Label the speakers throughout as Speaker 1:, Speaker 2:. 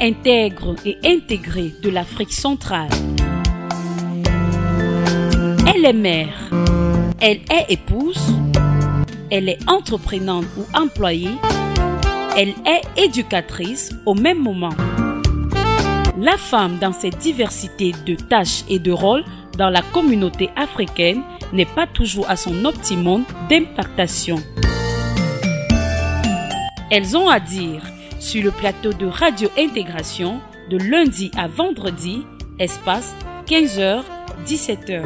Speaker 1: Intègre et intégrée de l'Afrique centrale. Elle est mère. Elle est épouse. Elle est entreprenante ou employée. Elle est éducatrice au même moment. La femme dans cette diversité de tâches et de rôles dans la communauté africaine n'est pas toujours à son optimum d'impactation. Elles ont à dire sur le plateau de Radio Intégration de lundi à vendredi, espace 15h-17h.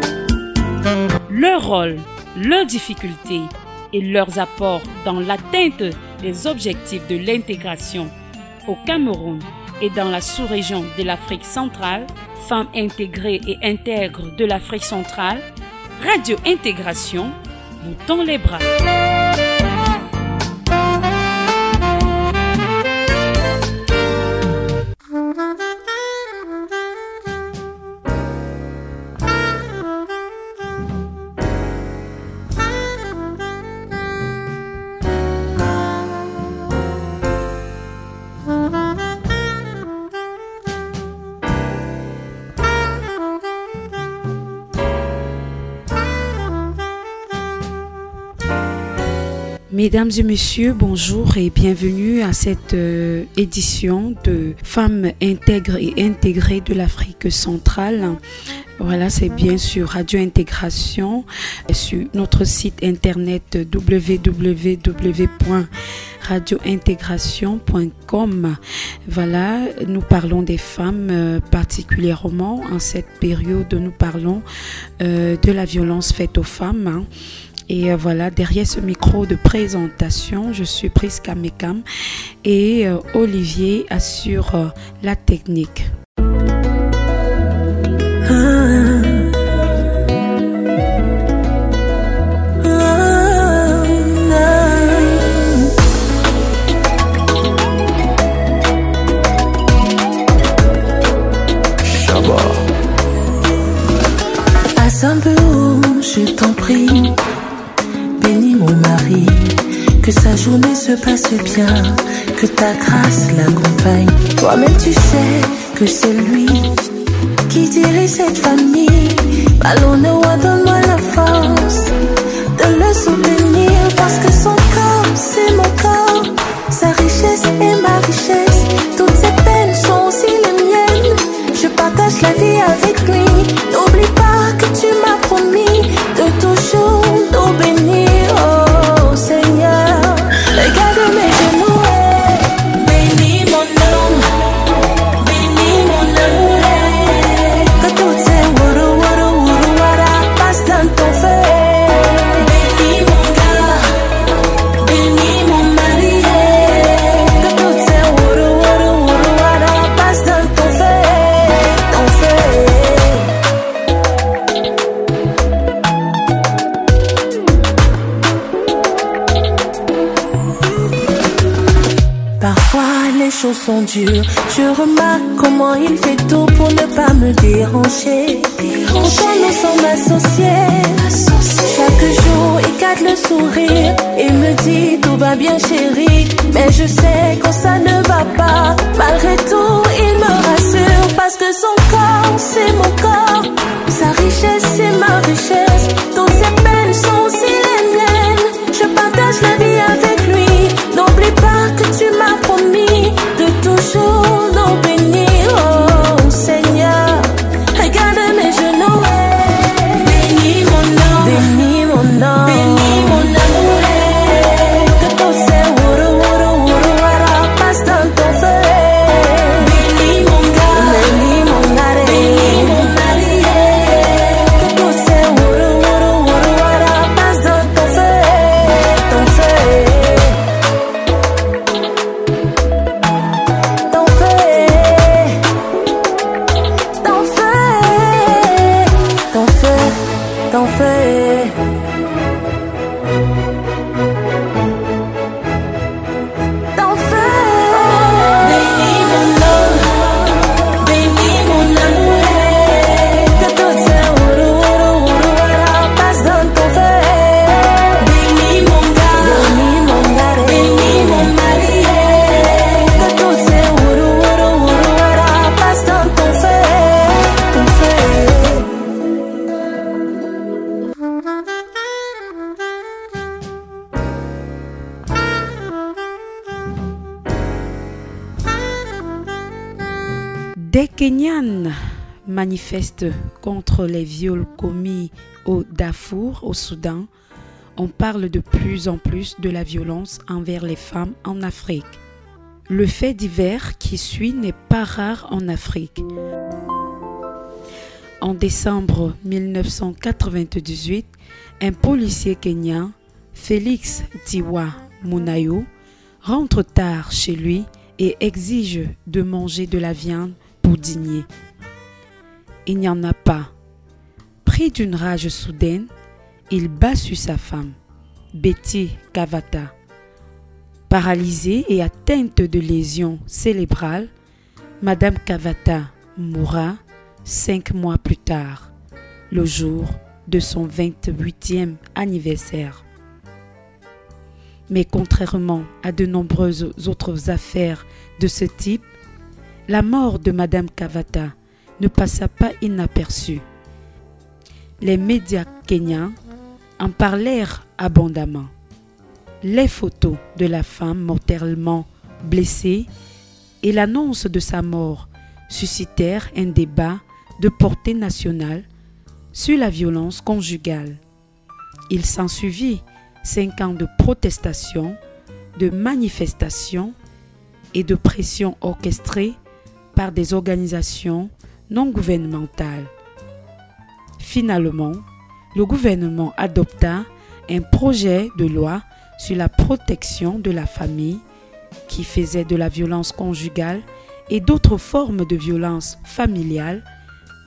Speaker 1: Leur rôle, leurs difficultés et leurs apports dans l'atteinte des objectifs de l'intégration au Cameroun et dans la sous-région de l'Afrique centrale, Femmes intégrées et intègres de l'Afrique centrale, Radio Intégration vous tend les bras. Mesdames et messieurs, bonjour et bienvenue à cette euh, édition de Femmes intègres et intégrées de l'Afrique centrale. Voilà, c'est bien sûr Radio Intégration sur notre site internet www.radiointégration.com. Voilà, nous parlons des femmes euh, particulièrement en cette période. Nous parlons euh, de la violence faite aux femmes. Hein. Et euh, voilà, derrière ce micro de présentation, je suis Priska Mekam et euh, Olivier assure euh, la technique.
Speaker 2: je t'en prie Que sa journée se passe bien, que ta grâce l'accompagne. Toi-même tu sais que c'est lui qui dirige cette famille. Allons, donne-moi la force de le soutenir parce que son corps, c'est mon corps. Sa richesse est ma richesse. Toutes ses peines sont aussi les miennes. Je partage la vie avec lui. N'oublie Je remarque comment il fait tout pour ne pas me déranger. Pourtant nous sommes associés. Chaque jour il garde le sourire et me dit tout va bien chérie. Mais je sais quand ça ne va pas. Malgré tout il me rassure parce que son corps c'est mon corps. Sa richesse c'est ma richesse. Toutes ses
Speaker 1: Des Kenyans manifestent contre les viols commis au Darfour, au Soudan. On parle de plus en plus de la violence envers les femmes en Afrique. Le fait divers qui suit n'est pas rare en Afrique. En décembre 1998, un policier kenyan, Félix Tiwa Munayo, rentre tard chez lui et exige de manger de la viande pour dîner. Il n'y en a pas. Pris d'une rage soudaine, il bat sur sa femme, Betty Kavata. Paralysée et atteinte de lésions cérébrales, Madame Kavata mourra cinq mois plus tard, le jour de son 28e anniversaire. Mais contrairement à de nombreuses autres affaires de ce type, la mort de Madame Kavata ne passa pas inaperçue. Les médias kenyans en parlèrent abondamment. Les photos de la femme mortellement blessée et l'annonce de sa mort suscitèrent un débat de portée nationale sur la violence conjugale. Il s'ensuivit cinq ans de protestations, de manifestations et de pressions orchestrées par des organisations non gouvernementales. Finalement, le gouvernement adopta un projet de loi sur la protection de la famille qui faisait de la violence conjugale et d'autres formes de violence familiale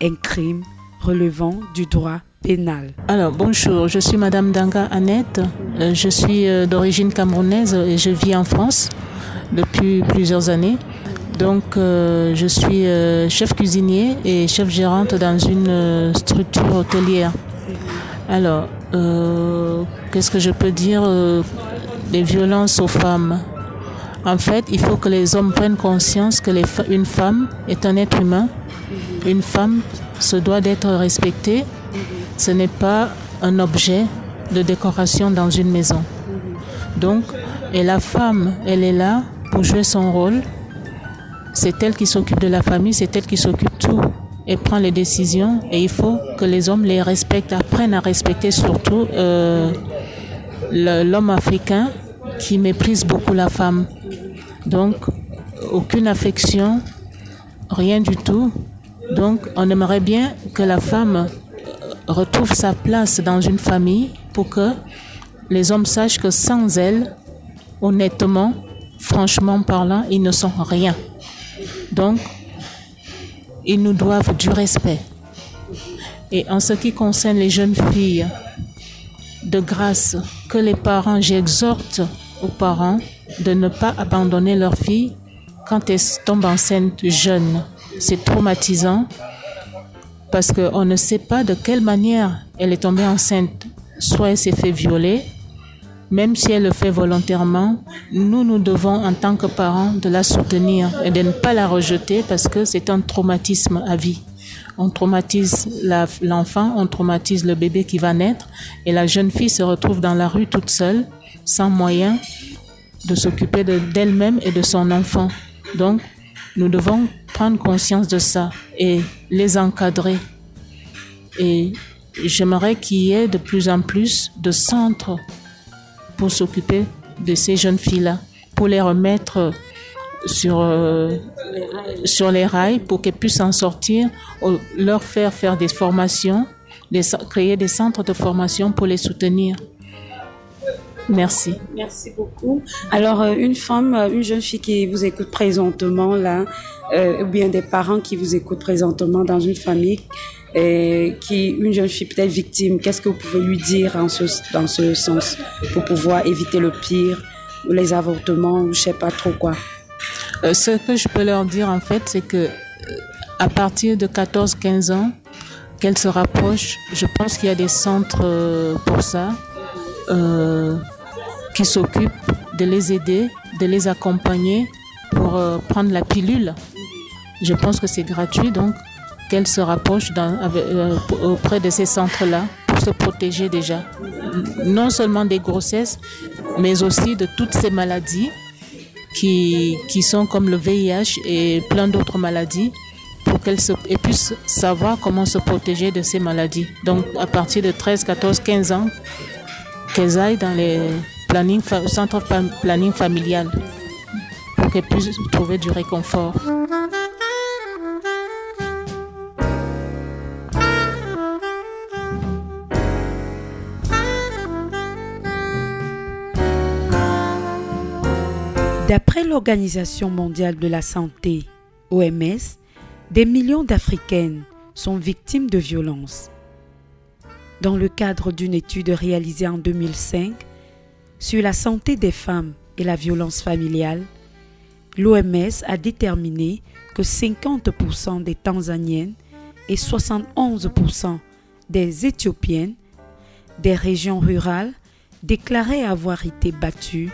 Speaker 1: un crime relevant du droit pénal.
Speaker 3: Alors bonjour, je suis Madame Danga Annette, euh, je suis euh, d'origine camerounaise et je vis en France depuis plusieurs années. Donc euh, je suis chef cuisinier et chef gérante dans une structure hôtelière. Alors, qu'est-ce que je peux dire des violences aux femmes? En fait, il faut que les hommes prennent conscience que une femme est un être humain une femme se doit d'être respectée. Ce n'est pas un objet de décoration dans une maison. Donc, et la femme, elle est là pour jouer son rôle. C'est elle qui s'occupe de la famille, c'est elle qui s'occupe tout et prend les décisions. Et il faut que les hommes les respectent, apprennent à respecter surtout euh, l'homme africain qui méprise beaucoup la femme. Donc, aucune affection, rien du tout. Donc, on aimerait bien que la femme retrouve sa place dans une famille pour que les hommes sachent que sans elle, honnêtement, franchement parlant, ils ne sont rien. Donc, ils nous doivent du respect. Et en ce qui concerne les jeunes filles, de grâce, que les parents, j'exhorte aux parents de ne pas abandonner leurs filles quand elles tombent enceintes jeunes c'est traumatisant parce qu'on ne sait pas de quelle manière elle est tombée enceinte. Soit elle s'est fait violer, même si elle le fait volontairement, nous, nous devons, en tant que parents, de la soutenir et de ne pas la rejeter parce que c'est un traumatisme à vie. On traumatise l'enfant, on traumatise le bébé qui va naître et la jeune fille se retrouve dans la rue toute seule, sans moyen de s'occuper d'elle-même et de son enfant. Donc, nous devons prendre conscience de ça et les encadrer. Et j'aimerais qu'il y ait de plus en plus de centres pour s'occuper de ces jeunes filles-là, pour les remettre sur, euh, sur les rails, pour qu'elles puissent en sortir, leur faire faire des formations, créer des centres de formation pour les soutenir. Merci.
Speaker 1: Merci beaucoup. Alors, euh, une femme, euh, une jeune fille qui vous écoute présentement là, euh, ou bien des parents qui vous écoutent présentement dans une famille, et qui, une jeune fille peut-être victime, qu'est-ce que vous pouvez lui dire en ce, dans ce sens pour pouvoir éviter le pire, les avortements, je sais pas trop quoi?
Speaker 3: ce que je peux leur dire en fait, c'est que à partir de 14-15 ans, qu'elles se rapprochent, je pense qu'il y a des centres pour ça. Euh, qui s'occupe de les aider, de les accompagner pour euh, prendre la pilule. Je pense que c'est gratuit, donc qu'elles se rapprochent euh, auprès de ces centres-là pour se protéger déjà, non seulement des grossesses, mais aussi de toutes ces maladies qui, qui sont comme le VIH et plein d'autres maladies pour qu'elles puissent savoir comment se protéger de ces maladies. Donc à partir de 13, 14, 15 ans, qu'elles aillent dans les centres planning familial pour qu'elles puissent trouver du réconfort.
Speaker 1: D'après l'Organisation mondiale de la santé, OMS, des millions d'Africaines sont victimes de violences. Dans le cadre d'une étude réalisée en 2005 sur la santé des femmes et la violence familiale, l'OMS a déterminé que 50% des Tanzaniennes et 71% des Éthiopiennes des régions rurales déclaraient avoir été battues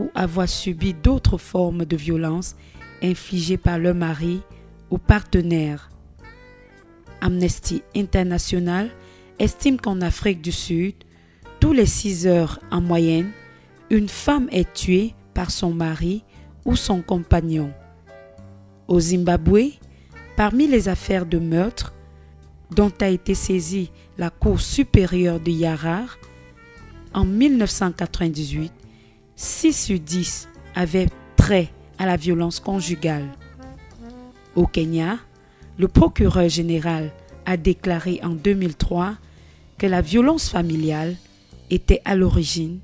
Speaker 1: ou avoir subi d'autres formes de violence infligées par leur mari ou partenaire. Amnesty International estime qu'en Afrique du Sud, tous les 6 heures en moyenne, une femme est tuée par son mari ou son compagnon. Au Zimbabwe, parmi les affaires de meurtre dont a été saisie la Cour supérieure de Yarar, en 1998, 6 sur 10 avaient trait à la violence conjugale. Au Kenya, le procureur général a déclaré en 2003 que la violence familiale était à l'origine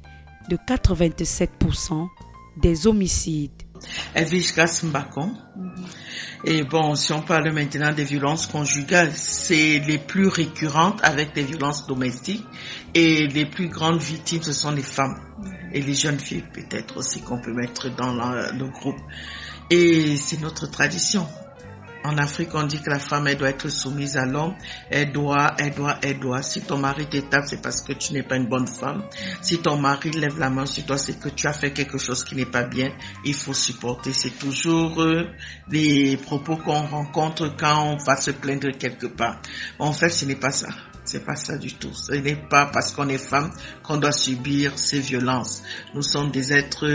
Speaker 1: de 87% des homicides.
Speaker 4: Elvis Mbakon. Et bon, si on parle maintenant des violences conjugales, c'est les plus récurrentes avec les violences domestiques et les plus grandes victimes, ce sont les femmes et les jeunes filles peut-être aussi qu'on peut mettre dans le groupe. Et c'est notre tradition. En Afrique, on dit que la femme, elle doit être soumise à l'homme. Elle doit, elle doit, elle doit. Si ton mari t'étape, c'est parce que tu n'es pas une bonne femme. Si ton mari lève la main sur toi, c'est que tu as fait quelque chose qui n'est pas bien. Il faut supporter. C'est toujours euh, les propos qu'on rencontre quand on va se plaindre quelque part. En fait, ce n'est pas ça. C'est pas ça du tout. Ce n'est pas parce qu'on est femme qu'on doit subir ces violences. Nous sommes des êtres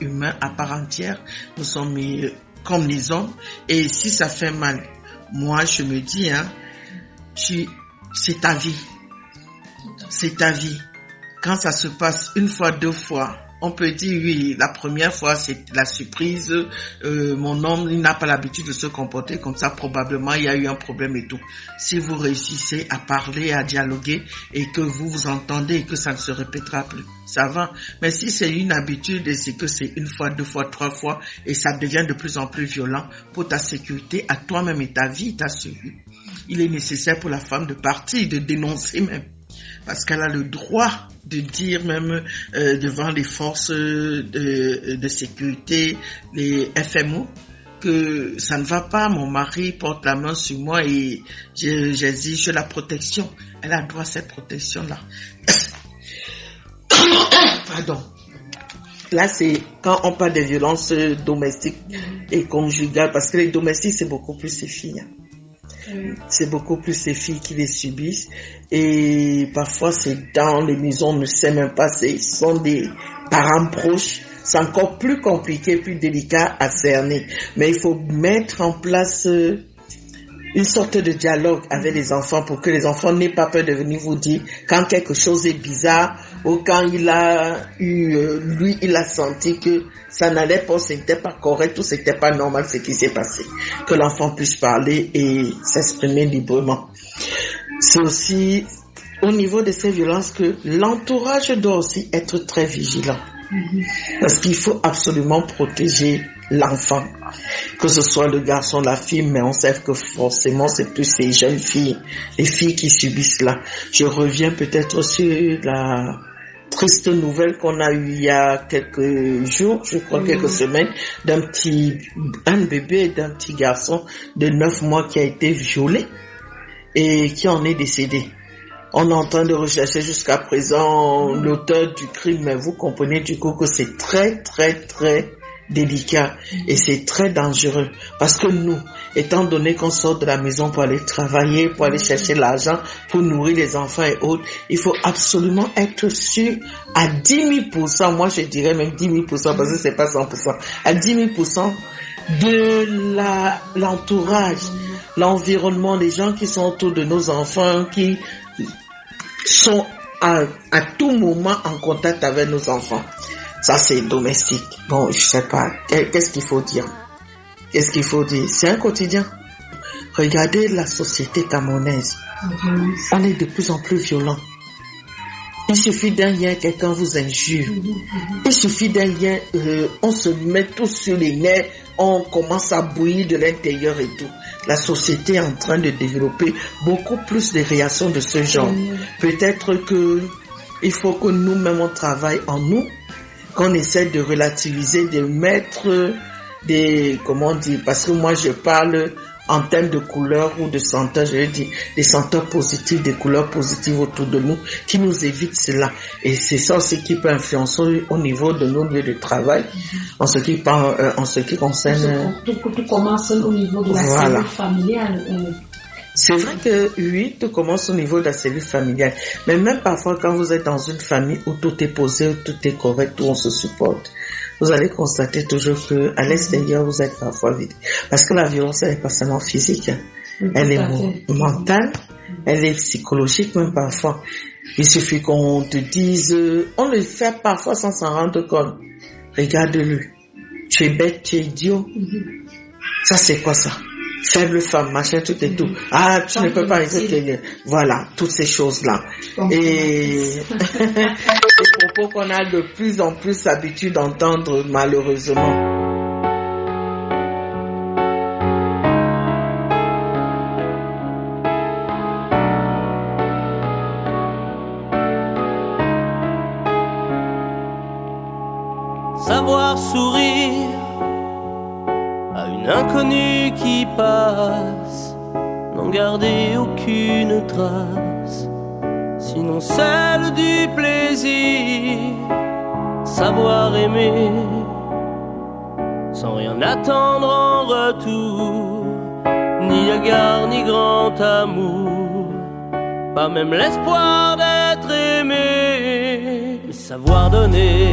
Speaker 4: humains à part entière. Nous sommes euh, comme les hommes. Et si ça fait mal, moi, je me dis, hein, tu, c'est ta vie. C'est ta vie. Quand ça se passe une fois, deux fois, on peut dire oui, la première fois c'est la surprise, euh, mon homme il n'a pas l'habitude de se comporter comme ça, probablement il y a eu un problème et tout. Si vous réussissez à parler, à dialoguer et que vous vous entendez et que ça ne se répétera plus, ça va. Mais si c'est une habitude et c'est que c'est une fois, deux fois, trois fois et ça devient de plus en plus violent pour ta sécurité à toi-même et ta vie, ta survie, il est nécessaire pour la femme de partir, de dénoncer même parce qu'elle a le droit de dire même euh, devant les forces de, de, sécurité, les FMO, que ça ne va pas, mon mari porte la main sur moi et j'exige la protection. Elle a droit à cette protection-là. Pardon. Là, c'est quand on parle des violences domestiques et conjugales, parce que les domestiques, c'est beaucoup plus ces filles. Hein. C'est beaucoup plus ces filles qui les subissent. Et parfois, c'est dans les maisons, on ne sait même pas, ce sont des parents proches. C'est encore plus compliqué, plus délicat à cerner. Mais il faut mettre en place euh, une sorte de dialogue avec les enfants pour que les enfants n'aient pas peur de venir vous dire quand quelque chose est bizarre ou quand il a eu, euh, lui, il a senti que ça n'allait pas, c'était pas correct ou c'était pas normal ce qui s'est passé. Que l'enfant puisse parler et s'exprimer librement. C'est aussi au niveau de ces violences que l'entourage doit aussi être très vigilant. Parce qu'il faut absolument protéger l'enfant. Que ce soit le garçon, la fille, mais on sait que forcément c'est plus ces jeunes filles, les filles qui subissent cela. Je reviens peut-être sur la triste nouvelle qu'on a eu il y a quelques jours, je crois quelques mhm. semaines, d'un petit, un bébé d'un petit garçon de 9 mois qui a été violé et qui en est décédé. On est en train de rechercher jusqu'à présent l'auteur du crime, mais vous comprenez du coup que c'est très très très délicat et c'est très dangereux. Parce que nous, étant donné qu'on sort de la maison pour aller travailler, pour aller chercher l'argent, pour nourrir les enfants et autres, il faut absolument être sûr à 10 000%, moi je dirais même 10 000% parce que c'est pas 100%, à 10 000% de la, l'entourage l'environnement, les gens qui sont autour de nos enfants, qui sont à, à tout moment en contact avec nos enfants. Ça, c'est domestique. Bon, je sais pas. Qu'est-ce qu'il faut dire? Qu'est-ce qu'il faut dire? C'est un quotidien. Regardez la société camerounaise. On est de plus en plus violent. Il suffit d'un lien, quelqu'un vous injure. Il suffit d'un lien, euh, on se met tous sur les nerfs, on commence à bouillir de l'intérieur et tout. La société est en train de développer beaucoup plus de réactions de ce genre. Peut-être que il faut que nous-mêmes on travaille en nous, qu'on essaie de relativiser, de mettre des, comment dire, parce que moi je parle en termes de couleurs ou de senteurs, je veux dire, des senteurs positives, des couleurs positives autour de nous qui nous évitent cela. Et c'est ça aussi qui peut influencer au niveau de nos lieux de travail, en ce qui, euh, en ce qui concerne...
Speaker 5: Tout, tout, commence au niveau de la cellule familiale. Euh.
Speaker 4: C'est vrai que oui, tout commence au niveau de la cellule familiale. Mais même parfois, quand vous êtes dans une famille où tout est posé, où tout est correct, où on se supporte, vous allez constater toujours que à l'extérieur, vous êtes parfois vide. Parce que la violence, elle n'est pas seulement physique. Hein. Elle est mentale, elle est psychologique même parfois. Il suffit qu'on te dise, on le fait parfois sans s'en rendre compte. Regarde-le. Tu es bête, tu es idiot. Mm-hmm. Ça, c'est quoi ça? Faible femme, machin, tout et tout. Ah, tu ne peux pas rester Voilà, toutes ces choses-là. Et des propos qu'on a de plus en plus l'habitude d'entendre malheureusement.
Speaker 6: Savoir sourire inconnue qui passe, n'en garder aucune trace, sinon celle du plaisir, savoir aimer, sans rien attendre en retour, ni égard ni grand amour, pas même l'espoir d'être aimé, savoir donner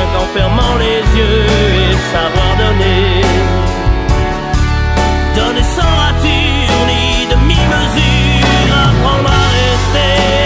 Speaker 6: fermant les yeux et savoir donner. Donner sans rature ni demi-mesure, apprendre à rester.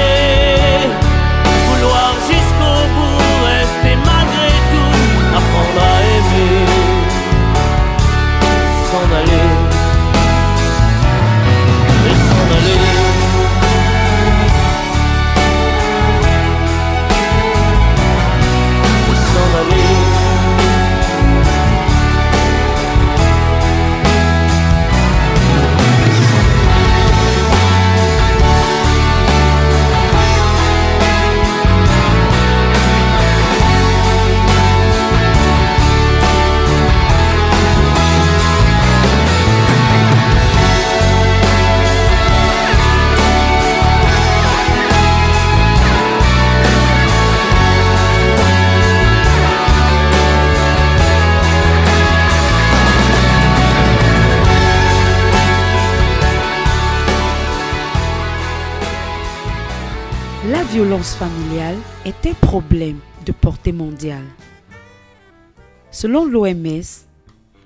Speaker 1: Selon l'OMS,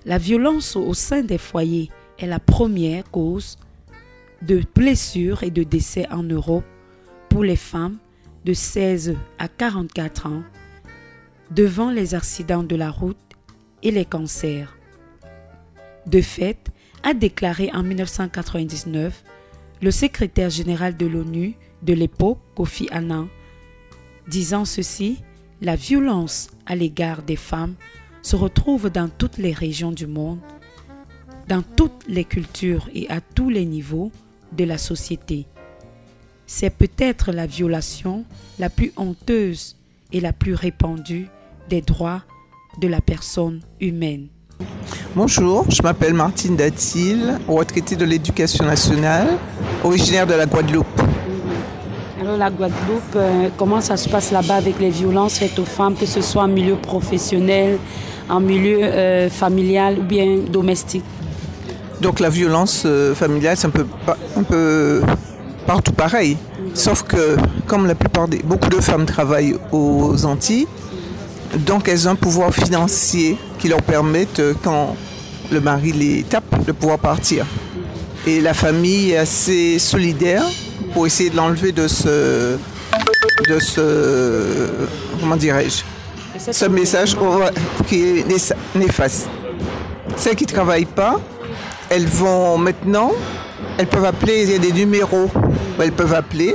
Speaker 1: la violence au sein des foyers est la première cause de blessures et de décès en Europe pour les femmes de 16 à 44 ans, devant les accidents de la route et les cancers. De fait, a déclaré en 1999 le secrétaire général de l'ONU de l'époque, Kofi Annan, disant ceci, la violence à l'égard des femmes se retrouve dans toutes les régions du monde, dans toutes les cultures et à tous les niveaux de la société. C'est peut-être la violation la plus honteuse et la plus répandue des droits de la personne humaine.
Speaker 7: Bonjour, je m'appelle Martine Datil, retraitée de l'éducation nationale, originaire de la Guadeloupe.
Speaker 1: La Guadeloupe, euh, comment ça se passe là-bas avec les violences faites aux femmes, que ce soit en milieu professionnel, en milieu euh, familial ou bien domestique?
Speaker 7: Donc la violence euh, familiale, c'est un peu, un peu partout pareil. Sauf que, comme la plupart des... Beaucoup de femmes travaillent aux Antilles, donc elles ont un pouvoir financier qui leur permet, euh, quand le mari les tape, de pouvoir partir. Et la famille est assez solidaire pour essayer de l'enlever de ce... de ce... comment dirais-je ce message qui est né- néfaste. Celles qui ne travaillent pas, elles vont maintenant, elles peuvent appeler, il y a des numéros où elles peuvent appeler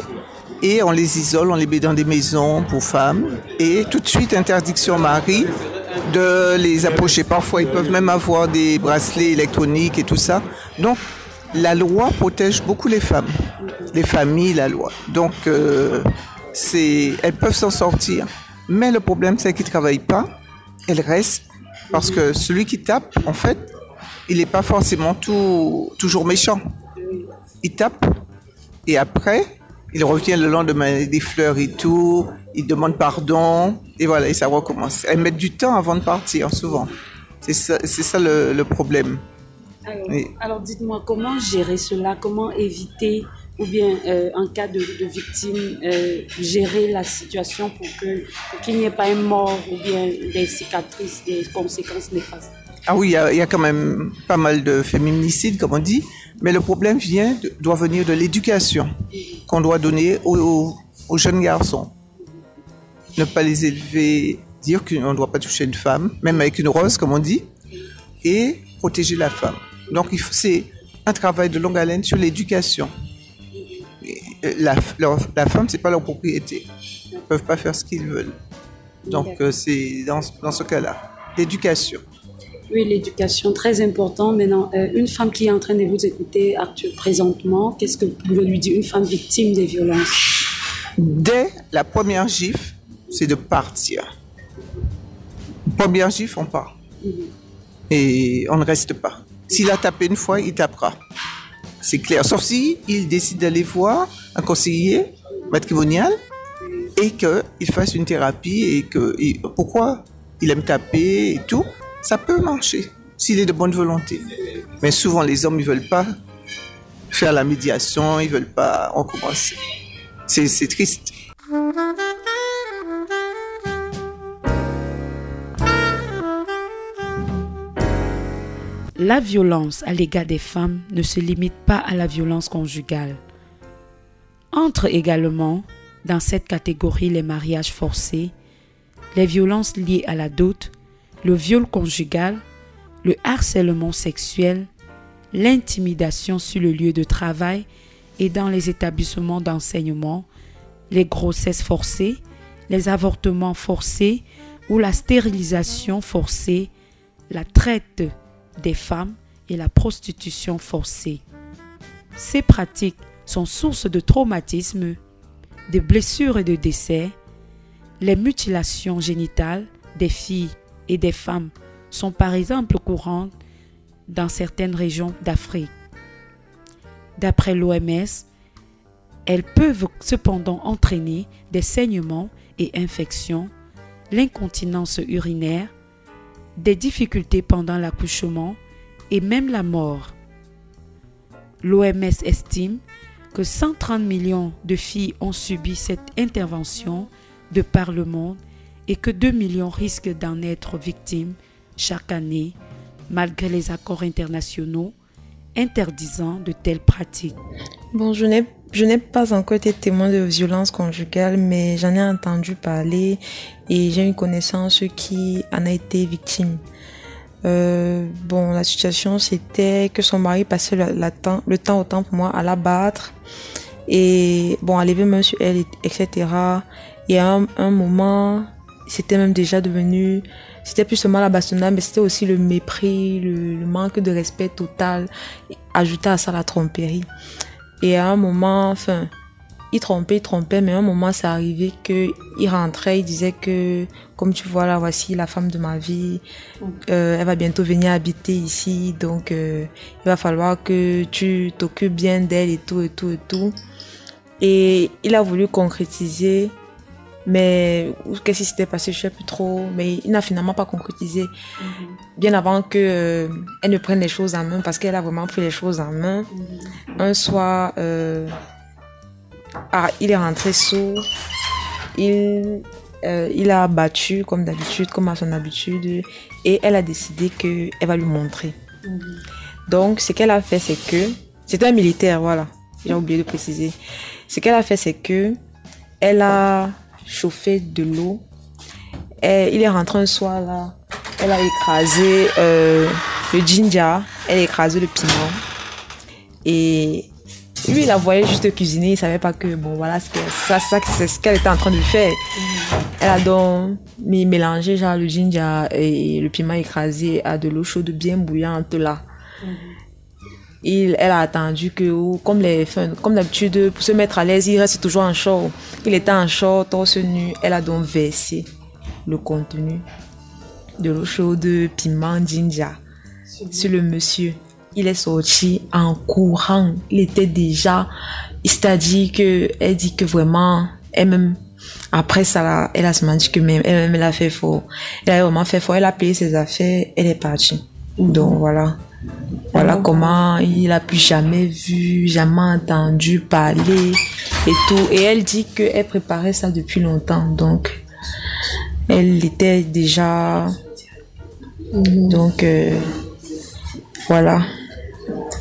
Speaker 7: et on les isole, on les met dans des maisons pour femmes et tout de suite interdiction mari de les approcher. Parfois ils peuvent même avoir des bracelets électroniques et tout ça. Donc la loi protège beaucoup les femmes, les familles, la loi. Donc euh, elles peuvent s'en sortir. Mais le problème c'est qu'ils ne travaillent pas, elles restent parce que celui qui tape, en fait, il n'est pas forcément toujours méchant. Il tape et après, il revient le lendemain des fleurs et tout, il demande pardon et voilà, et ça recommence. Elles mettent du temps avant de partir, souvent. C'est ça, le problème.
Speaker 1: Alors,
Speaker 7: Oui.
Speaker 1: alors dites-moi, comment gérer cela? Comment éviter, ou bien euh, en cas de, de victime, euh, gérer la situation pour qu'il n'y ait pas un mort ou bien des cicatrices, des conséquences néfastes?
Speaker 7: Ah oui, il y, a, il y a quand même pas mal de féminicides, comme on dit, mais le problème vient, de- doit venir de l'éducation qu'on doit donner aux, aux- aux jeunes garçons. Ne pas les élever, dire qu'on ne doit pas toucher une femme, même avec une rose, comme on dit, et protéger la femme. Donc, c'est un travail de longue haleine sur l'éducation. Euh, La, leur- la femme, c'est pas leur propriété. Ils peuvent pas faire ce qu'ils veulent. Donc, euh, c'est dans, dans ce cas-là, l'éducation.
Speaker 1: Oui, l'éducation, très important. Maintenant, euh, une femme qui est en train de vous écouter actuellement, présentement, qu'est-ce que vous pouvez lui dire? Une femme victime des violences
Speaker 7: Dès la première gifle, c'est de partir. Première gifle, on part. Et on ne reste pas. S'il a tapé une fois, il tapera. C'est clair. Sauf si il décide d'aller voir un conseiller matrimonial et qu'il fasse une thérapie et que pourquoi il aime taper et tout, ça peut marcher s'il est de bonne volonté. Mais souvent les hommes ils veulent pas faire la médiation, ils veulent pas recommencer. C'est c'est triste.
Speaker 1: La violence à l'égard des femmes ne se limite pas à la violence conjugale. Entre également dans cette catégorie les mariages forcés, les violences liées à la dot, le viol conjugal, le harcèlement sexuel, l'intimidation sur le lieu de travail et dans les établissements d'enseignement, les grossesses forcées, les avortements forcés ou la stérilisation forcée, la traite des femmes et la prostitution forcée. Ces pratiques sont source de traumatismes, de blessures et de décès. Les mutilations génitales des filles et des femmes sont par exemple courantes dans certaines régions d'Afrique. D'après l'OMS, elles peuvent cependant entraîner des saignements et infections, l'incontinence urinaire, des difficultés pendant l'accouchement et même la mort. L'OMS estime que 130 millions de filles ont subi cette intervention de par le monde et que 2 millions risquent d'en être victimes chaque année malgré les accords internationaux interdisant de telles pratiques.
Speaker 8: Bon, je n'ai je n'ai pas encore été témoin de violence conjugale, mais j'en ai entendu parler et j'ai une connaissance qui en a été victime. Euh, bon, la situation c'était que son mari passait le, temps, le temps autant pour moi à la battre et bon, à lever main sur elle, etc. Et à un, moment, c'était même déjà devenu, c'était plus seulement la bastonnade, mais c'était aussi le mépris, le, le, manque de respect total, ajouté à ça la tromperie. Et à un moment, enfin, il trompait, il trompait, mais à un moment, c'est arrivé que il rentrait, il disait que, comme tu vois là, voici la femme de ma vie, euh, elle va bientôt venir habiter ici, donc euh, il va falloir que tu t'occupes bien d'elle et tout, et tout, et tout. Et il a voulu concrétiser, mais qu'est-ce qui s'était passé, je sais plus trop, mais il n'a finalement pas concrétisé. Mhm. Bien avant que euh, elle ne prenne les choses en main, parce qu'elle a vraiment pris les choses en main. Mhm. Un soir, euh, ah, il est rentré sourd. Il, euh, il a battu comme d'habitude, comme à son habitude. Et elle a décidé qu'elle va lui montrer. Mhm. Donc, ce qu'elle a fait, c'est que... C'était un militaire, voilà. J'ai oublié de préciser. Ce qu'elle a fait, c'est que elle a chauffé de l'eau. Il est rentré un soir là. Elle a écrasé euh, le ginger. Elle a écrasé le piment. Et lui, il la voyait juste cuisiner, il savait pas que, bon, voilà, ça, ça, c'est ce qu'elle était en train de faire. Elle a donc mélangé, genre, le ginger et le piment écrasé à de l'eau chaude bien bouillante, là. Il, elle a attendu que, comme les, comme d'habitude, pour se mettre à l'aise, il reste toujours en short. Il était en short, torse nu. Elle a donc versé le contenu de l'eau chaude, piment, ginger sur le monsieur il est sorti en courant. Il était déjà, c'est-à-dire que elle dit que vraiment, elle-même, après ça, elle a se dit que même, elle-même, elle a fait fort. Elle a vraiment fait fort. Elle a payé ses affaires. Elle est partie. Donc voilà. Voilà comment il a plus jamais vu, jamais entendu parler et tout. Et elle dit qu'elle préparait ça depuis longtemps. Donc, elle était déjà. Donc, euh, voilà.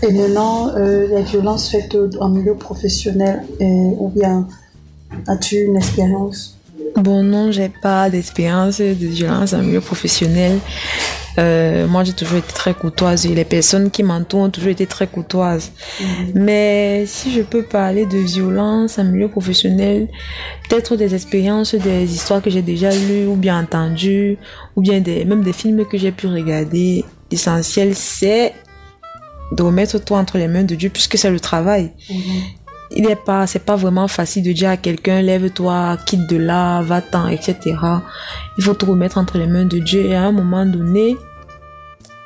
Speaker 5: Et maintenant, euh, les violences faites en milieu professionnel, ou bien as-tu une expérience?
Speaker 8: Bon, non, j'ai pas d'expérience de violence en milieu professionnel. Euh, moi, j'ai toujours été très courtoise et les personnes qui m'entourent ont toujours été très courtoises. Mhm. Mais si je peux parler de violence en milieu professionnel, peut-être des expériences, des histoires que j'ai déjà lues ou bien entendues, ou bien des, même des films que j'ai pu regarder, l'essentiel, c'est de remettre toi entre les mains de Dieu puisque c'est le travail. Mhm. Il n'est pas, c'est pas vraiment facile de dire à quelqu'un lève-toi, quitte de là, va-t'en, etc. Il faut te remettre entre les mains de Dieu et à un moment donné,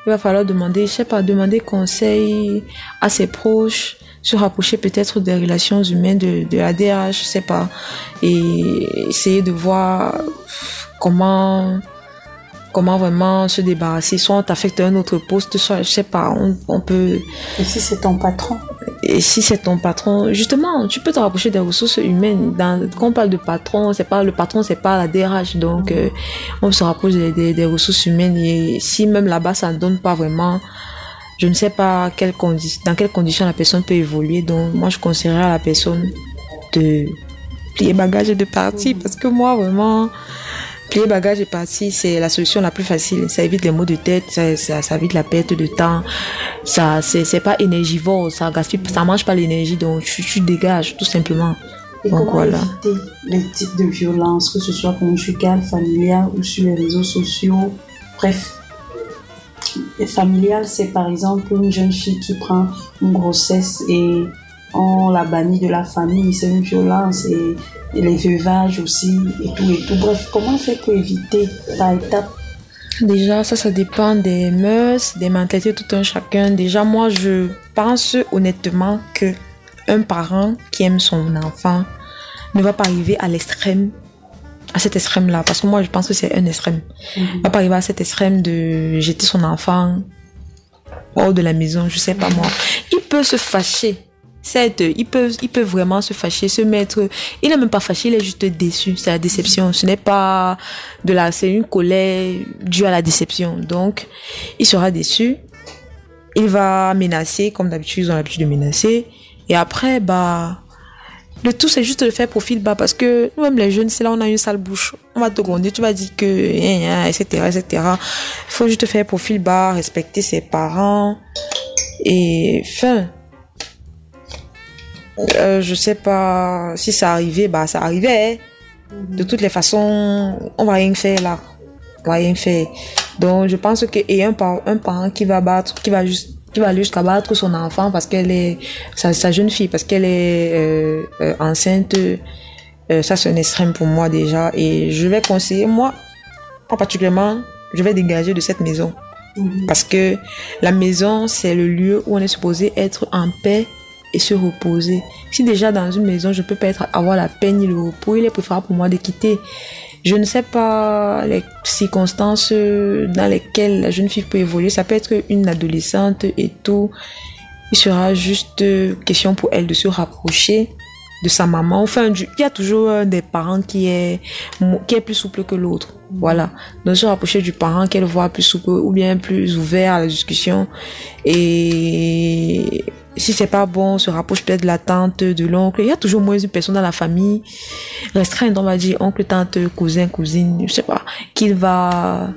Speaker 8: il va falloir demander, je sais pas, demander conseil à ses proches, se rapprocher peut-être des relations humaines de, de la DRH, je sais pas, et essayer de voir comment comment vraiment se débarrasser. Soit on t'affecte un autre poste, soit, je sais pas, on, peut...
Speaker 5: Et si c'est ton patron?
Speaker 8: Et si c'est ton patron, justement, tu peux te rapprocher des ressources humaines. Dans, quand on parle de patron, c'est pas le patron, c'est pas la DRH. Donc, euh, on se rapproche des, des, ressources humaines. Et si même là-bas, ça ne donne pas vraiment je ne sais pas quelle dans quelles conditions la personne peut évoluer. Donc, moi, je conseillerais à la personne de plier bagage et de partir. Parce que moi, vraiment, plier bagage et partir, c'est la solution la plus facile. Ça évite les maux de tête, ça, ça, évite la perte de temps. Ça, c'est pas énergivore, ça gaspille, ça mange pas l'énergie. Donc, tu, tu dégages, tout simplement.
Speaker 5: Et donc, comment éviter les types de violences, que ce soit conjugale, familiale ou sur les réseaux sociaux? Bref, familial, c'est par exemple une jeune fille qui prend une grossesse et on la bannit de la famille, c'est une violence et, les veuvages aussi et tout et tout. Bref, comment fait pour éviter par étape
Speaker 8: Déjà, ça, ça dépend des mœurs, des mentalités tout un chacun. Déjà, moi, je pense honnêtement que un parent qui aime son enfant ne va pas arriver à l'extrême à cet extrême-là, parce que moi je pense que c'est un extrême. Mm va pas arriver à cet extrême de jeter son enfant hors de la maison, je sais pas moi. Il peut se fâcher. Certes, il peut, il peut vraiment se fâcher, se mettre. Il n'est même pas fâché, il est juste déçu. C'est la déception. Ce n'est pas de la, c'est une colère due à la déception. Donc, il sera déçu. Il va menacer, comme d'habitude, ils ont l'habitude de menacer. Et après, bah, le tout, c'est juste de faire profil bas parce que nous-mêmes, les jeunes, c'est là on a une sale bouche. On va te gronder, tu vas dire que, etc., etc. Il faut juste faire profil bas, respecter ses parents. Et fin. Euh, je sais pas si ça arrivait, bah ça arrivait. Hein. De toutes les façons, on va rien faire là. On va rien faire. Donc je pense que et un, un parent qui va battre, qui va juste qui va jusqu'à battre son enfant parce qu'elle est sa, jeune fille parce qu'elle est euh, euh, enceinte euh, ça c'est un extrême pour moi déjà et je vais conseiller moi en particulièrement je vais dégager de cette maison mhm. parce que la maison c'est le lieu où on est supposé être en paix et se reposer si déjà dans une maison je peux pas être avoir la peine ni le repos il est préférable pour moi de quitter je ne sais pas les circonstances dans lesquelles la jeune fille peut évoluer. Ça peut être une adolescente et tout. Il sera juste question pour elle de se rapprocher de sa maman. Enfin, il y a toujours des parents qui est, qui est plus souple que l'autre. Voilà. Donc, se rapprocher du parent qu'elle voit plus souple ou bien plus ouvert à la discussion. Et si c'est pas bon, on se rapproche peut-être de la tante, de l'oncle. Il y a toujours moins une personne dans la famille restreinte, on va dire oncle, tante, cousin, cousine, je sais pas, qui va,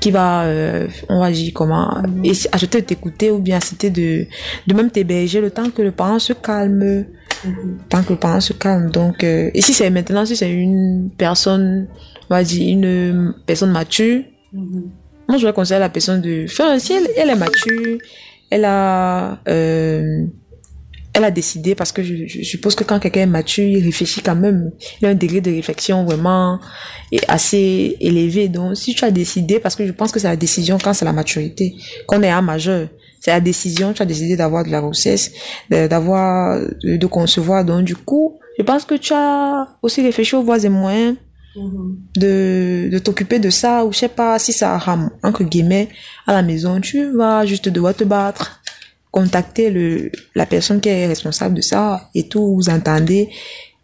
Speaker 8: qui va, euh, on va dire comment, et acheter de t'écouter ou bien c'était de, de même t'héberger le temps que le parent se calme, tant que le parent se calme. Donc, euh, et si c'est maintenant, si c'est une personne, on va dire une personne mature, moi je vais conseiller à la personne de faire, si elle, elle est mature, elle a, euh, elle a décidé parce que je, suppose que quand quelqu'un est mature, il réfléchit quand même. Il a un degré de réflexion vraiment assez élevé. Donc, si tu as décidé, parce que je pense que c'est la décision quand c'est la maturité, qu'on est un majeur, c'est la décision, tu as décidé d'avoir de la grossesse, d'avoir, de, concevoir. Donc, du coup, je pense que tu as aussi réfléchi aux voies et moyens de, de t'occuper de ça ou je sais pas si ça rame entre guillemets à la maison tu vas juste devoir te battre contacter le la personne qui est responsable de ça et tout vous entendez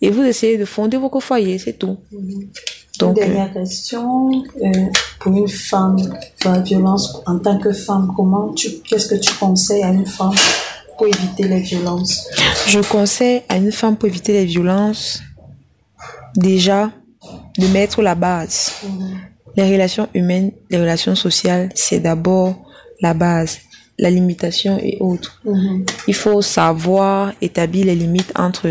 Speaker 8: et vous essayez de fonder votre foyer c'est tout
Speaker 5: mhm. donc une dernière euh, question euh, pour une femme pour la violence en tant que femme comment tu qu'est-ce que tu conseilles à une femme pour éviter les violences?
Speaker 8: Je conseille à une femme pour éviter les violences déjà de mettre la base. Les relations humaines, les relations sociales, c'est d'abord la base, la limitation et autres. Il faut savoir établir les limites entre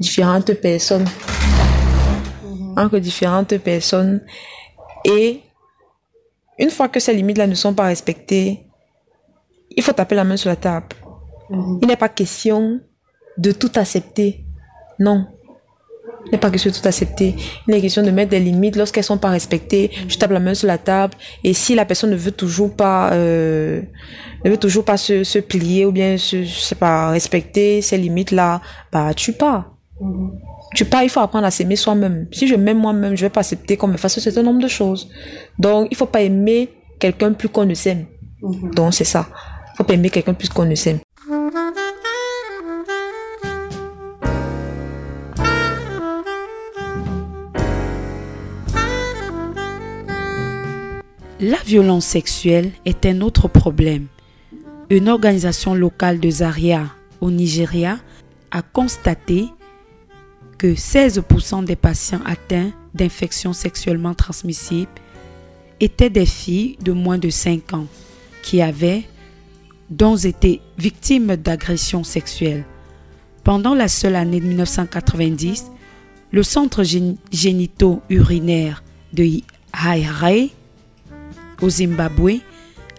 Speaker 8: différentes personnes. Entre différentes personnes. Et une fois que ces limites-là ne sont pas respectées, il faut taper la main sur la table. Il n'est pas question de tout accepter. Non. Il n'est pas question de tout accepter. Il est question de mettre des limites lorsqu'elles sont pas respectées. Je tape la main sur la table. Et si la personne ne veut toujours pas, euh, ne veut toujours pas se, se plier ou bien se, je sais pas, respecter ces limites-là, bah, tu pars. Tu pars, il faut apprendre à s'aimer soi-même. Si je m'aime moi-même, je vais pas accepter qu'on me fasse un certain nombre de choses. Donc, il faut pas aimer quelqu'un plus qu'on ne s'aime. Donc, c'est ça. Il faut pas aimer quelqu'un plus qu'on ne s'aime.
Speaker 1: La violence sexuelle est un autre problème. une organisation locale de Zaria au Nigeria a constaté que 16% des patients atteints d'infections sexuellement transmissibles étaient des filles de moins de 5 ans qui avaient dont étaient victimes d'agressions sexuelles. Pendant la seule année de 1990, le centre génito-urinaire de Haïrae au Zimbabwe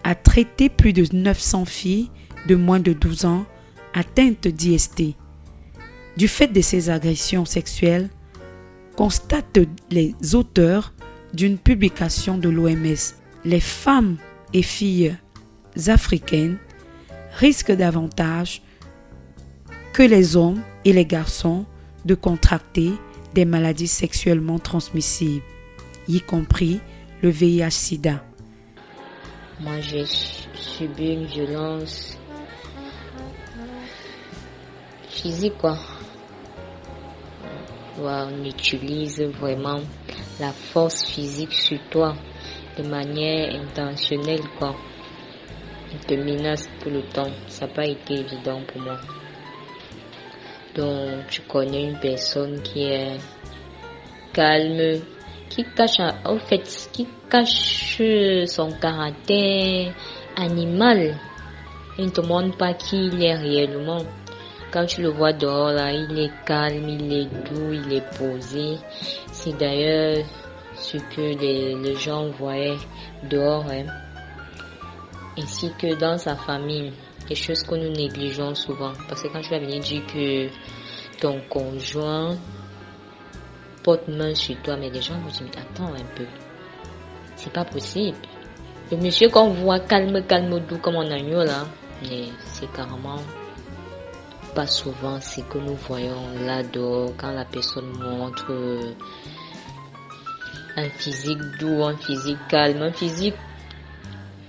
Speaker 1: a traité plus de 900 filles de moins de 12 ans atteintes d'IST. Du fait de ces agressions sexuelles, constatent les auteurs d'une publication de l'OMS, les femmes et filles africaines risquent davantage que les hommes et les garçons de contracter des maladies sexuellement transmissibles, y compris le VIH-Sida.
Speaker 9: Moi, j'ai subi une violence physique, quoi. on utilise vraiment la force physique sur toi de manière intentionnelle, quoi. Il te menace tout le temps. Ça n'a pas été évident pour moi. Donc, tu connais une personne qui est calme, qui cache, en fait, qui cache son caractère animal. Il ne te montre pas qui il est réellement. Quand tu le vois dehors, là, il est calme, il est doux, il est posé. C'est d'ailleurs ce que les, les, gens voyaient dehors. Hein. Ainsi que dans sa famille. Des choses que nous négligeons souvent. Parce que quand tu vas venir dire que ton conjoint porte main sur toi, mais les gens attends un peu. C'est pas possible. Le monsieur qu'on voit calme, calme, doux comme un agneau là, mais c'est carrément pas souvent ce que nous voyons là-dehors quand la personne montre un physique doux, un physique calme, un physique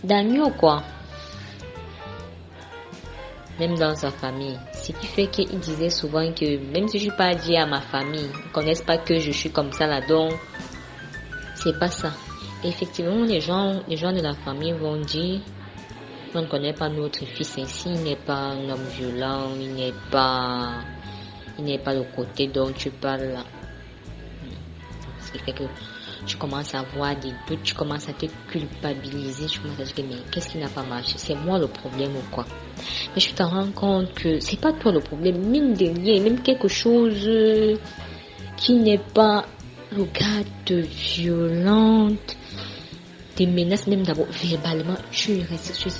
Speaker 9: d'agneau quoi. Même dans sa famille. Ce qui fait qu'il disait souvent que même si je suis pas dit à ma famille, ils connaissent pas que je suis comme ça là donc c'est pas ça. effectivement, les gens, les gens de la famille vont dire on ne connaît pas notre fils ainsi, il n'est pas un homme violent, il n'est pas, il n'est pas le côté dont tu parles là. Ce qui fait que tu commences à avoir des doutes, tu commences à te culpabiliser, tu commences à dire mais qu'est-ce qui n'a pas marché? C'est moi le problème ou quoi? Mais je te rends compte que c'est pas toi le problème, mine de rien, même quelque chose qui n'est pas regarde violente, des menaces même d'abord verbalement, tu restes sur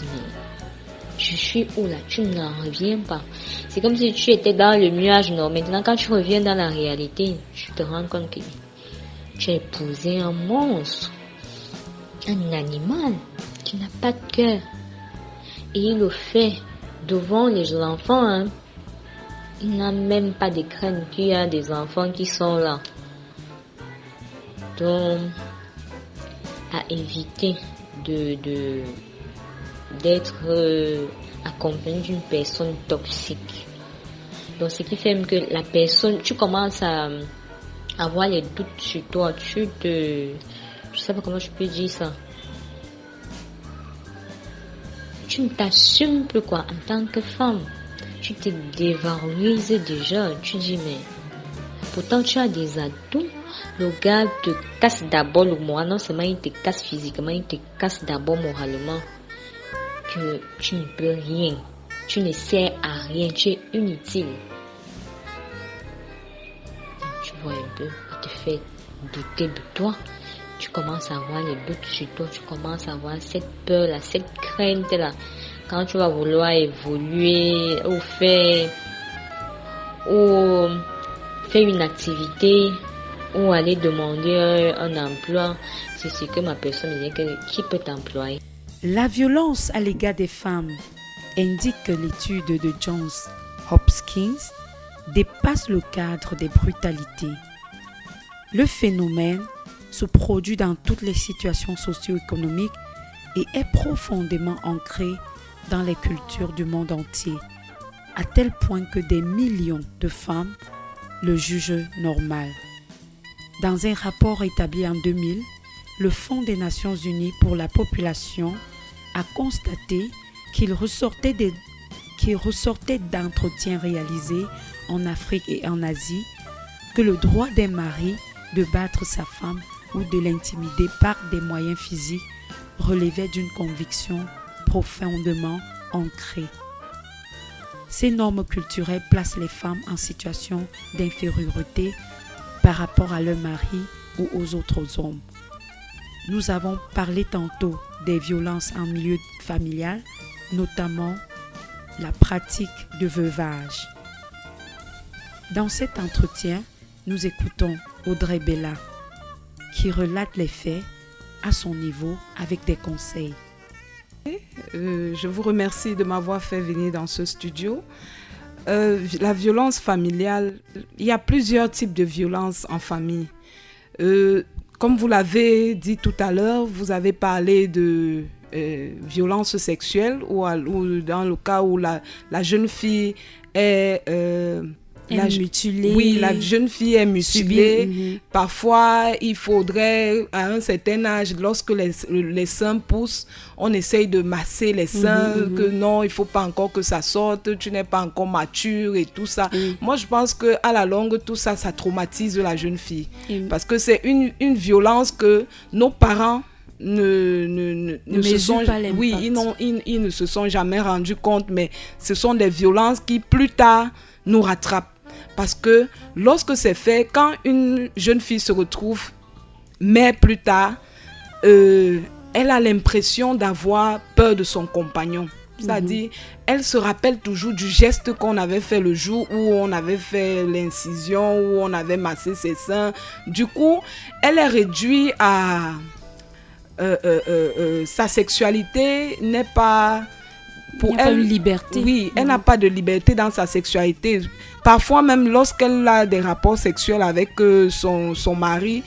Speaker 9: Je suis où là? Tu n'en reviens pas. C'est comme si tu étais dans le nuage non? Maintenant, quand tu reviens dans la réalité, tu te rends compte que as épousé un monstre, un animal qui n'a pas de cœur. Et il le fait devant les enfants. Hein. Il n'a même pas de crainte qu'il y a des enfants qui sont là. Donc, à éviter de, d'être euh, accompagné d'une personne toxique. Donc, ce qui fait que la personne, tu commences à avoir les doutes sur toi, tu te, je sais pas comment je peux dire ça. Tu ne t'assumes plus quoi en tant que femme. Tu te dévalorises déjà. Tu dis mais pourtant tu as des atouts le gars te casse d'abord le moral, non seulement il te casse physiquement, il te casse d'abord moralement. Que tu ne peux rien, tu ne sers à rien, tu es inutile. Vois un peu, il te fait douter de toi. Tu commences à avoir les doutes sur toi, tu commences à avoir cette peur-là, cette crainte-là. Quand tu vas vouloir évoluer ou faire, ou faire une activité, ou aller demander un, emploi, c'est ce que ma personne dit que qui peut t'employer.
Speaker 1: La violence à l'égard des femmes, indique l'étude de Johns Hopkins, dépasse le cadre des brutalités. Le phénomène se produit dans toutes les situations socio-économiques et est profondément ancré dans les cultures du monde entier, à tel point que des millions de femmes le jugent normal. Dans un rapport établi en 2000, le Fonds des Nations Unies pour la population a constaté
Speaker 10: qu'il ressortait d'entretiens réalisés en Afrique et en Asie que le droit des maris de battre sa femme ou de l'intimider par des moyens physiques relevait d'une conviction profondément ancrée. Ces normes culturelles placent les femmes en situation d'infériorité par rapport à leur mari ou aux autres hommes. Nous avons parlé tantôt des violences en milieu familial, notamment la pratique de veuvage. Dans cet entretien, nous écoutons Audrey Bella qui relate les faits à son niveau avec des conseils.
Speaker 11: Euh, je vous remercie de m'avoir fait venir dans ce studio. Euh, la violence familiale, il y a plusieurs types de violences en famille. Euh, comme vous l'avez dit tout à l'heure, vous avez parlé de violence sexuelle ou, dans le cas où la jeune fille est
Speaker 10: la, mutilée.
Speaker 11: Oui, la jeune fille est mutilée. Mhm. Parfois, il faudrait, à un certain âge, lorsque les, les seins poussent, on essaye de masser les mhm, seins, mhm. que non, il faut pas encore que ça sorte, tu n'es pas encore mature et tout ça. Moi, je pense que à la longue, tout ça, ça traumatise la jeune fille. Parce que c'est une, une violence que nos parents ne, ne, ne, se sont oui ils, ils, ils, ne se sont jamais rendus compte mais ce sont des violences qui plus tard nous rattrapent parce que lorsque c'est fait, quand une jeune fille se retrouve mère plus tard, euh, elle a l'impression d'avoir peur de son compagnon. C'est-à-dire, mhm. elle se rappelle toujours du geste qu'on avait fait le jour où on avait fait l'incision, où on avait massé ses seins. Du coup, elle est réduite à... Euh, euh, sa sexualité n'est pas
Speaker 10: pour elle, une liberté.
Speaker 11: Oui, elle n'a pas de liberté dans sa sexualité. Parfois même lorsqu'elle a des rapports sexuels avec euh, son, son mari,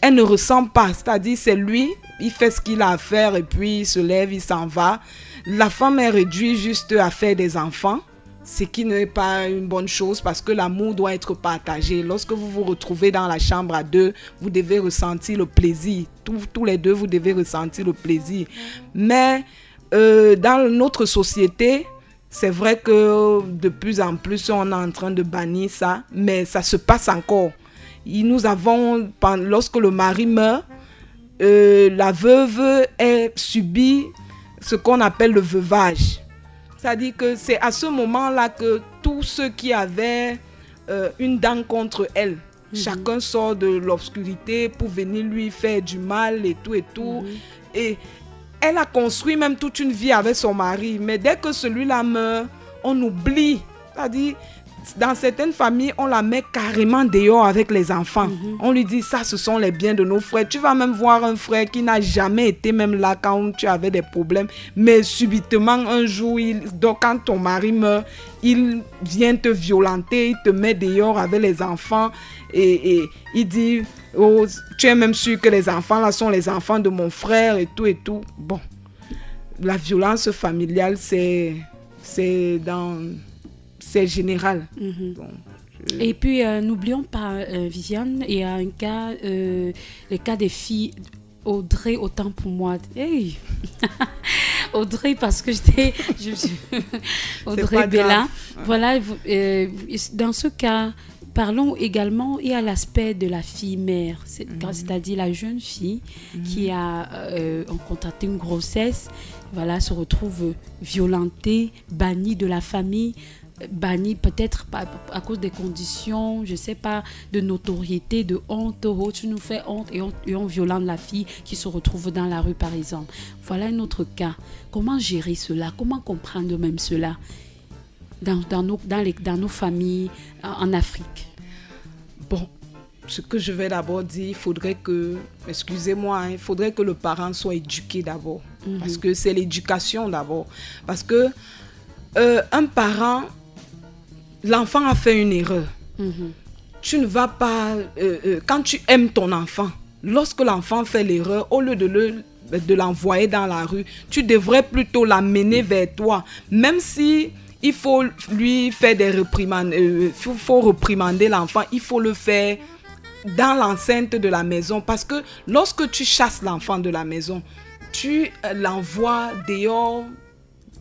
Speaker 11: elle ne ressent pas. C'est-à-dire c'est lui, il fait ce qu'il a à faire et puis il se lève, il s'en va. La femme est réduite juste à faire des enfants ce qui n'est pas une bonne chose parce que l'amour doit être partagé. Lorsque vous vous retrouvez dans la chambre à deux, vous devez ressentir le plaisir. Tous, tous les deux, vous devez ressentir le plaisir. Mais euh, dans notre société, c'est vrai que de plus en plus, on est en train de bannir ça, mais ça se passe encore. nous avons, lorsque le mari meurt, euh, la veuve est subie ce qu'on appelle le veuvage. C'est-à-dire que c'est à ce moment-là que tous ceux qui avaient euh, une dent contre elle, mhm. chacun sort de l'obscurité pour venir lui faire du mal et tout et tout. Mhm. Et elle a construit même toute une vie avec son mari, mais dès que celui-là meurt, on oublie. C'est-à-dire, dans certaines familles, on la met carrément dehors avec les enfants. Mhm. On lui dit, ça, ce sont les biens de nos frères. Tu vas même voir un frère qui n'a jamais été même là quand tu avais des problèmes. Mais subitement, un jour, il, donc, quand ton mari meurt, il vient te violenter, il te met dehors avec les enfants et, et il dit, Oh, tu es même sûr que les enfants là sont les enfants de mon frère et tout et tout. Bon, la violence familiale, c'est dans c'est général.
Speaker 10: Mhm. Et puis euh, n'oublions pas euh, Viviane, il y a un cas, euh, le cas des filles. Audrey, autant pour moi. Hey Audrey, parce que j'étais. Audrey Bella. Voilà, dans ce cas, Parlons également, il y a l'aspect de la fille mère, mhm. c'est-à-dire la jeune fille mhm. qui a euh, contracté une grossesse, voilà, se retrouve violentée, bannie de la famille, bannie peut-être à cause des conditions, je sais pas, de notoriété, de honte. Oh, tu nous fais honte et on, et on violente la fille qui se retrouve dans la rue, par exemple. Voilà un autre cas. Comment gérer cela? Comment comprendre même cela? Dans, nos, dans, les, dans nos familles en Afrique
Speaker 11: Bon, ce que je vais d'abord dire, il faudrait que, excusez-moi, hein, il faudrait que le parent soit éduqué d'abord. Mhm. Parce que c'est l'éducation d'abord. Parce que euh, un parent, l'enfant a fait une erreur. Mhm. Tu ne vas pas, euh, euh, quand tu aimes ton enfant, lorsque l'enfant fait l'erreur, au lieu de le de l'envoyer dans la rue, tu devrais plutôt l'amener vers toi. Même si il faut lui faire des réprimandes, euh, il faut reprimander l'enfant, il faut le faire dans l'enceinte de la maison parce que lorsque tu chasses l'enfant de la maison, tu l'envoies dehors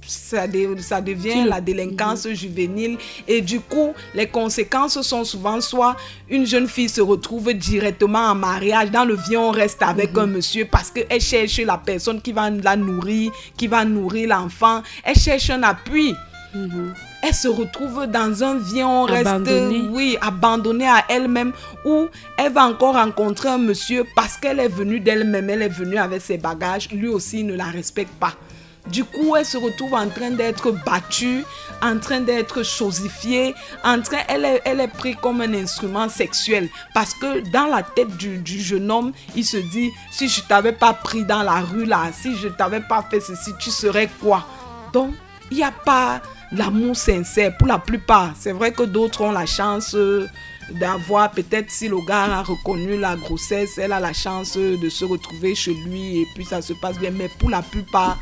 Speaker 11: ça, ça devient la délinquance mhm. juvénile. Et du coup, les conséquences sont souvent soit une jeune fille se retrouve directement en mariage, dans le vie on reste avec mhm. un monsieur parce qu'elle cherche la personne qui va la nourrir, qui va nourrir l'enfant. Elle cherche un appui. Mhm. Elle se retrouve dans un vie, on reste, oui, abandonnée à elle-même, où elle va encore rencontrer un monsieur parce qu'elle est venue d'elle-même, elle est venue avec ses bagages, lui aussi ne la respecte pas. Du coup, elle se retrouve en train d'être battue, en train d'être chosifiée, en train, elle est, elle est prise comme un instrument sexuel. Parce que dans la tête du, jeune homme, il se dit, si je t'avais pas pris dans la rue là, si je t'avais pas fait ceci, tu serais quoi? Donc, il n'y a pas l'amour sincère pour la plupart. C'est vrai que d'autres ont la chance d'avoir, peut-être si le gars a reconnu la grossesse, elle a la chance de se retrouver chez lui et puis ça se passe bien. Mais pour la plupart,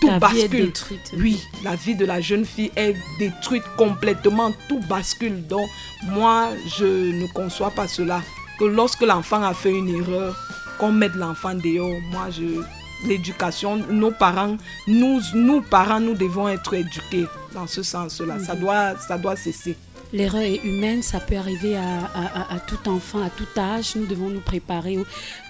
Speaker 11: tout bascule. Oui, la vie de la jeune fille est détruite complètement, tout bascule. Donc, moi, je ne conçois pas cela. Que lorsque l'enfant a fait une erreur, qu'on mette l'enfant dehors, moi, je. L'éducation, nos parents, nous, nous parents, nous devons être éduqués dans ce sens-là. Ça, mhm. doit, ça doit cesser.
Speaker 10: L'erreur est humaine, ça peut arriver à, tout enfant, à tout âge. Nous devons nous préparer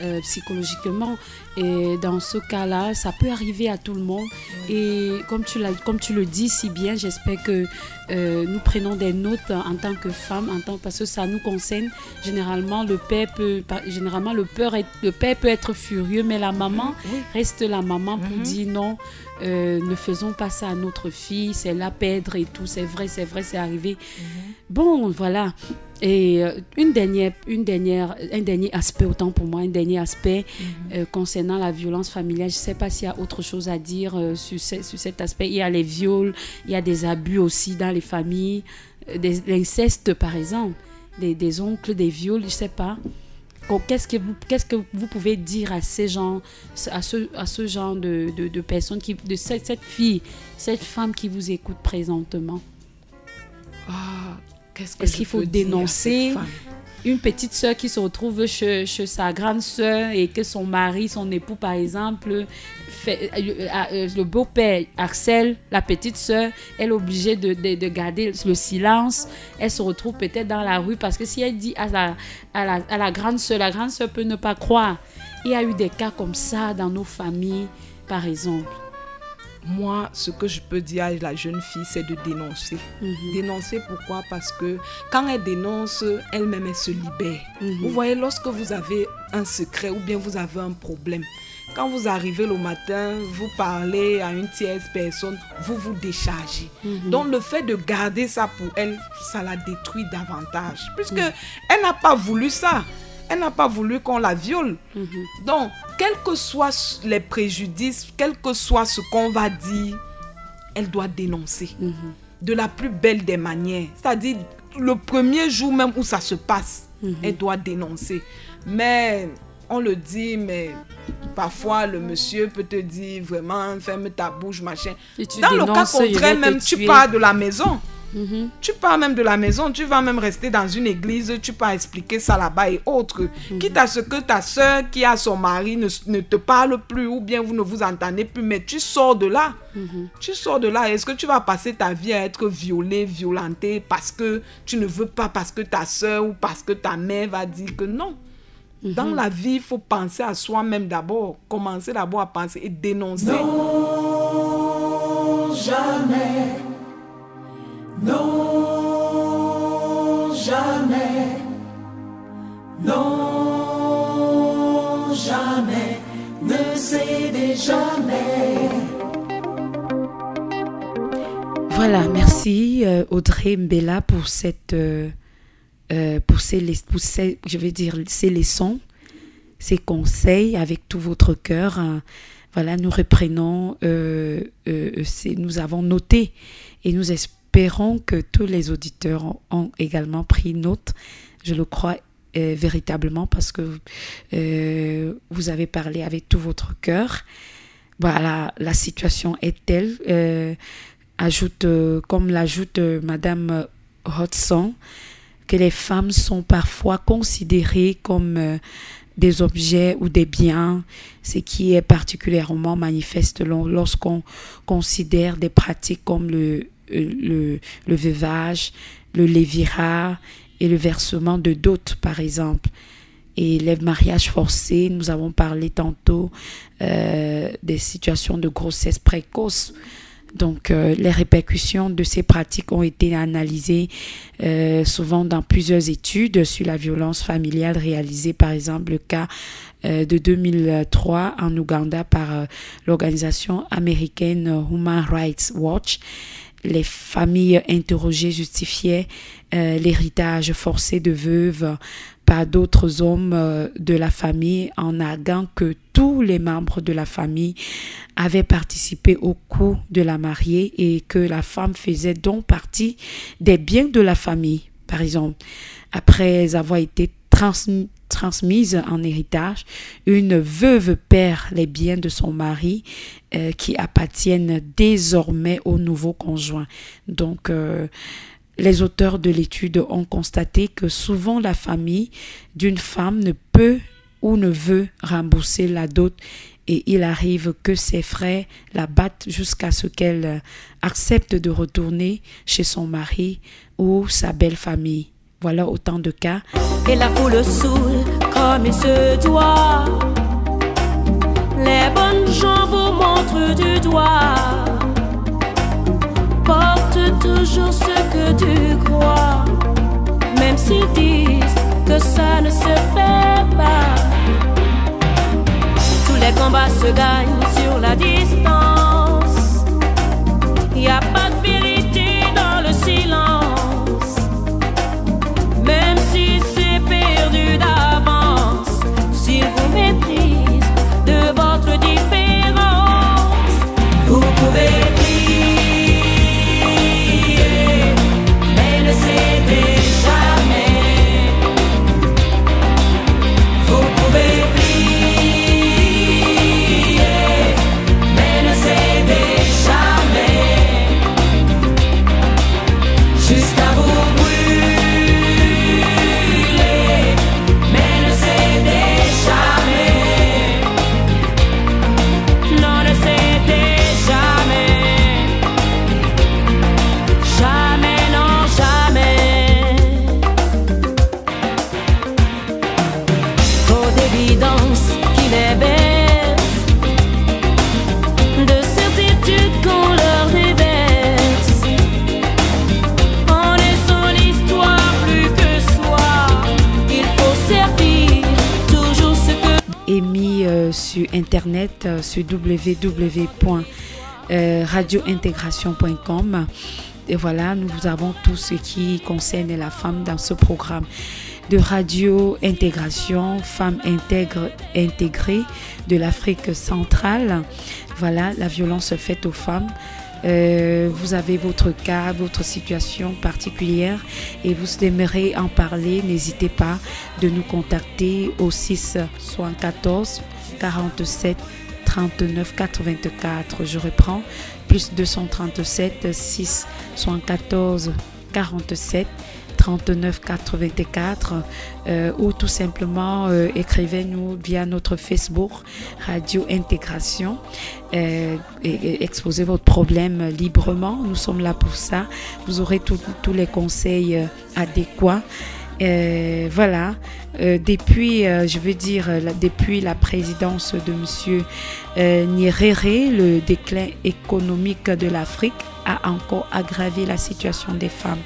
Speaker 10: euh, psychologiquement. Et dans ce cas-là, ça peut arriver à tout le monde. Et comme tu, comme tu le dis si bien, j'espère que euh, nous prenons des notes en tant que femme, en tant, parce que ça nous concerne. Généralement, le père peut, généralement, le père, le père peut être furieux, mais la maman reste la maman pour mhm. dire non. Euh, ne faisons pas ça à notre fille, c'est la perdre et tout, c'est vrai, c'est vrai, c'est arrivé. Mhm. Bon, voilà. Et euh, une dernière, une dernière, un dernier aspect, autant pour moi, un dernier aspect mhm. euh, concernant la violence familiale. Je ne sais pas s'il y a autre chose à dire euh, sur, sur, cet aspect. Il y a les viols, il y a des abus aussi dans les familles, des, l'inceste par exemple, des, des, oncles, des viols, je ne sais pas. Qu'est-ce que, vous, qu'est-ce que vous pouvez dire à ces gens, à ce, à ce genre de, de, de personnes, qui, de cette, cette fille, cette femme qui vous écoute présentement?
Speaker 11: Ah,
Speaker 10: est-ce qu'il faut dénoncer une petite soeur qui se retrouve chez, sa grande soeur et que son mari, son époux par exemple, fait, euh, euh, euh, le beau-père harcèle la petite soeur, elle est obligée de, de, garder le silence, elle se retrouve peut-être dans la rue parce que si elle dit à la, à la, à la grande soeur, la grande soeur peut ne pas croire. Il y a eu des cas comme ça dans nos familles, par exemple
Speaker 11: moi, ce que je peux dire à la jeune fille, c'est de dénoncer. Mhm. Dénoncer pourquoi? Parce que quand elle dénonce, elle-même, elle se libère. Mhm. Vous voyez, lorsque vous avez un secret ou bien vous avez un problème, quand vous arrivez le matin, vous parlez à une tierce personne, vous vous déchargez. Mhm. Donc le fait de garder ça pour elle, ça la détruit davantage. Puisque elle n'a pas voulu ça. Elle n'a pas voulu qu'on la viole. Donc quels que soient les préjudices, quel que soit ce qu'on va dire, elle doit dénoncer mhm. de la plus belle des manières. C'est-à-dire, le premier jour même où ça se passe, mhm. elle doit dénoncer. Mais on le dit, mais parfois le monsieur peut te dire vraiment, ferme ta bouche, machin. Dans le cas contraire, même, tu pars de la maison. Mm-hmm. Tu pars même de la maison, tu vas même rester dans une église, tu peux expliquer ça là-bas et autres. Mm-hmm. Quitte à ce que ta soeur qui a son mari ne, te parle plus ou bien vous ne vous entendez plus, mais tu sors de là. Mm-hmm. Tu sors de là. Est-ce que tu vas passer ta vie à être violée, violentée parce que tu ne veux pas, parce que ta soeur ou parce que ta mère va dire que non? Dans la vie, il faut penser à soi-même d'abord. Commencer d'abord à penser et dénoncer.
Speaker 2: Non, jamais non, jamais. Non, jamais. Ne cédez jamais.
Speaker 10: Voilà, merci euh, Audrey Mbella pour cette, euh, euh, pour ces, je dire, ces leçons, ces conseils avec tout votre cœur. Hein. Voilà, nous reprenons, nous avons noté et nous espérons que tous les auditeurs ont également pris note. Je le crois euh, véritablement parce que euh, vous avez parlé avec tout votre cœur. Voilà, la situation est telle, euh, ajoute, comme l'ajoute Madame Hodgson, que les femmes sont parfois considérées comme
Speaker 1: des objets ou des biens, ce qui est particulièrement manifeste lorsqu'on considère des pratiques comme le, le, le veuvage, le lévira et le versement de dot, par exemple. Et les mariages forcés, nous avons parlé tantôt euh, des situations de grossesse précoce. Donc, euh, les répercussions de ces pratiques ont été analysées euh, souvent dans plusieurs études sur la violence familiale réalisées, par exemple, le cas euh, de 2003 en Ouganda par euh, l'organisation américaine Human Rights Watch. Les familles interrogées justifiaient euh, l'héritage forcé de veuves par d'autres hommes euh, de la famille en arguant que tous les membres de la famille avaient participé au coup de la mariée et que la femme faisait donc partie des biens de la famille. Par exemple, après avoir été transmise en héritage, une veuve perd les biens de son mari euh, qui appartiennent désormais au nouveau conjoint. Donc, euh, les auteurs de l'étude ont constaté que souvent la famille d'une femme ne peut ou ne veut rembourser la dot et il arrive que ses frères la battent jusqu'à ce qu'elle accepte de retourner chez son mari ou sa belle famille. Voilà autant de cas.
Speaker 2: Et la. Les bonnes gens vous montrent du doigt s'ils disent que ça ne se fait pas. Tous les combats se gagnent
Speaker 1: internet euh, sur www.radiointégration.com et voilà nous avons tout ce qui concerne la femme dans ce programme de radio intégration femmes intègre intégrées de l'Afrique centrale. Voilà la violence faite aux femmes. Euh, vous avez votre cas, votre situation particulière et vous aimeriez en parler, n'hésitez pas de nous contacter au 6 74 47 39 84. Je reprends. Plus 237 6 74 47 39 84 euh, ou tout simplement euh, écrivez-nous via notre Facebook Radio Intégration euh, et, exposez votre problème librement. Nous sommes là pour ça. Vous aurez tous les conseils euh, adéquats. Euh, voilà, euh, depuis, euh, je veux dire, la, depuis la présidence de Monsieur Nyerere, le déclin économique de l'Afrique a encore aggravé la situation des femmes.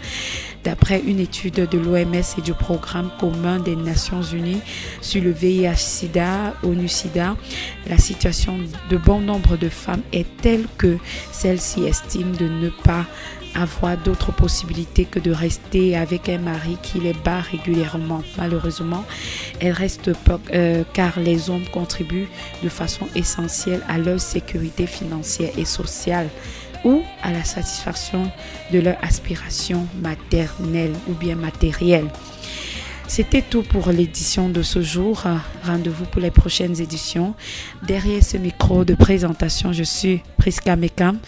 Speaker 1: D'après une étude de l'OMS et du programme commun des Nations Unies sur le VIH-Sida, ONU-Sida, la situation de bon nombre de femmes est telle que celles-ci estiment de ne pas avoir d'autres possibilités que de rester avec un mari qui les bat régulièrement. Malheureusement, elles restent euh, car les hommes contribuent de façon essentielle à leur sécurité financière et sociale ou à la satisfaction de leurs aspirations maternelles ou bien matérielles. C'était tout pour l'édition de ce jour. Rendez-vous pour les prochaines éditions. Derrière ce micro de présentation, je suis Priska Mekam